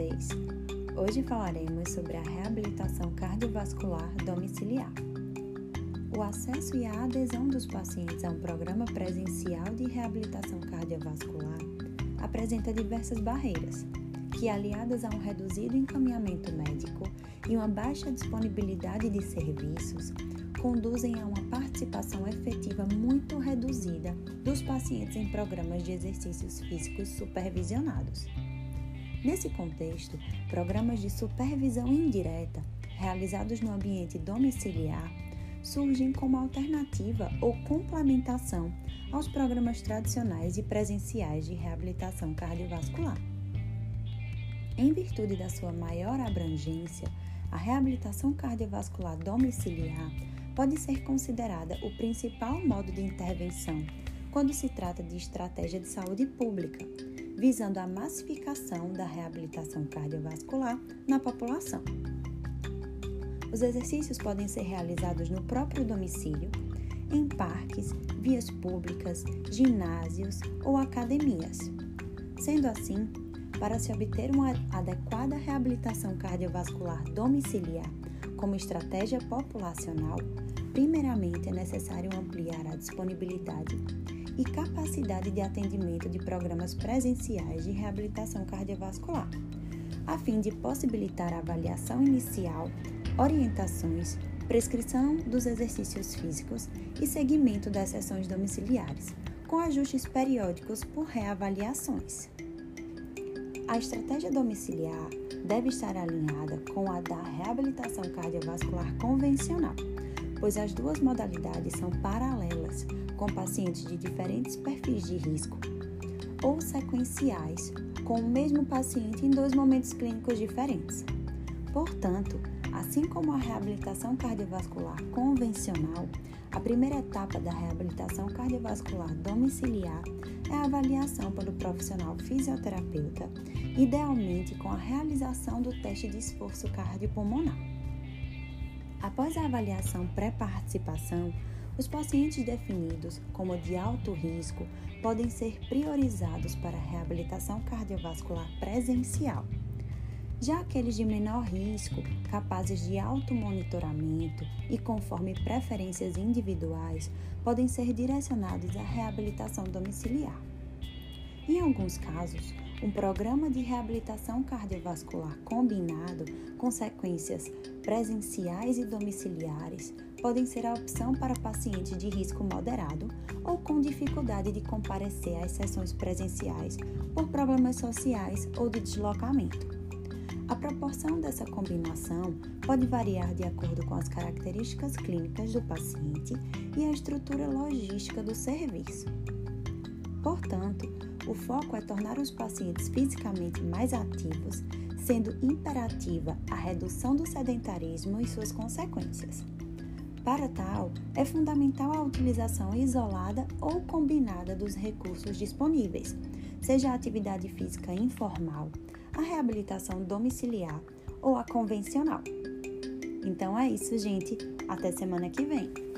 vocês? Hoje falaremos sobre a reabilitação cardiovascular domiciliar. O acesso e a adesão dos pacientes a um programa presencial de reabilitação cardiovascular apresenta diversas barreiras, que, aliadas a um reduzido encaminhamento médico e uma baixa disponibilidade de serviços, conduzem a uma participação efetiva muito reduzida dos pacientes em programas de exercícios físicos supervisionados. Nesse contexto, programas de supervisão indireta, realizados no ambiente domiciliar, surgem como alternativa ou complementação aos programas tradicionais e presenciais de reabilitação cardiovascular. Em virtude da sua maior abrangência, a reabilitação cardiovascular domiciliar pode ser considerada o principal modo de intervenção quando se trata de estratégia de saúde pública, visando a massificação da reabilitação cardiovascular na população. Os exercícios podem ser realizados no próprio domicílio, em parques, vias públicas, ginásios ou academias. Sendo assim, para se obter uma adequada reabilitação cardiovascular domiciliar como estratégia populacional, primeiramente é necessário ampliar a disponibilidade e capacidade de atendimento de programas presenciais de reabilitação cardiovascular, a fim de possibilitar a avaliação inicial, orientações, prescrição dos exercícios físicos e seguimento das sessões domiciliares, com ajustes periódicos por reavaliações. A estratégia domiciliar deve estar alinhada com a da reabilitação cardiovascular convencional pois as duas modalidades são paralelas, com pacientes de diferentes perfis de risco, ou sequenciais, com o mesmo paciente em dois momentos clínicos diferentes. Portanto, assim como a reabilitação cardiovascular convencional, a primeira etapa da reabilitação cardiovascular domiciliar é a avaliação pelo profissional fisioterapeuta, idealmente com a realização do teste de esforço cardiopulmonar. Após a avaliação pré-participação, os pacientes definidos como de alto risco podem ser priorizados para a reabilitação cardiovascular presencial. Já aqueles de menor risco, capazes de alto monitoramento e conforme preferências individuais, podem ser direcionados à reabilitação domiciliar. Em alguns casos, um programa de reabilitação cardiovascular combinado com sequências presenciais e domiciliares podem ser a opção para pacientes de risco moderado ou com dificuldade de comparecer às sessões presenciais por problemas sociais ou de deslocamento. A proporção dessa combinação pode variar de acordo com as características clínicas do paciente e a estrutura logística do serviço. Portanto, o foco é tornar os pacientes fisicamente mais ativos, sendo imperativa a redução do sedentarismo e suas consequências. Para tal, é fundamental a utilização isolada ou combinada dos recursos disponíveis, seja a atividade física informal, a reabilitação domiciliar ou a convencional. Então é isso, gente. Até semana que vem!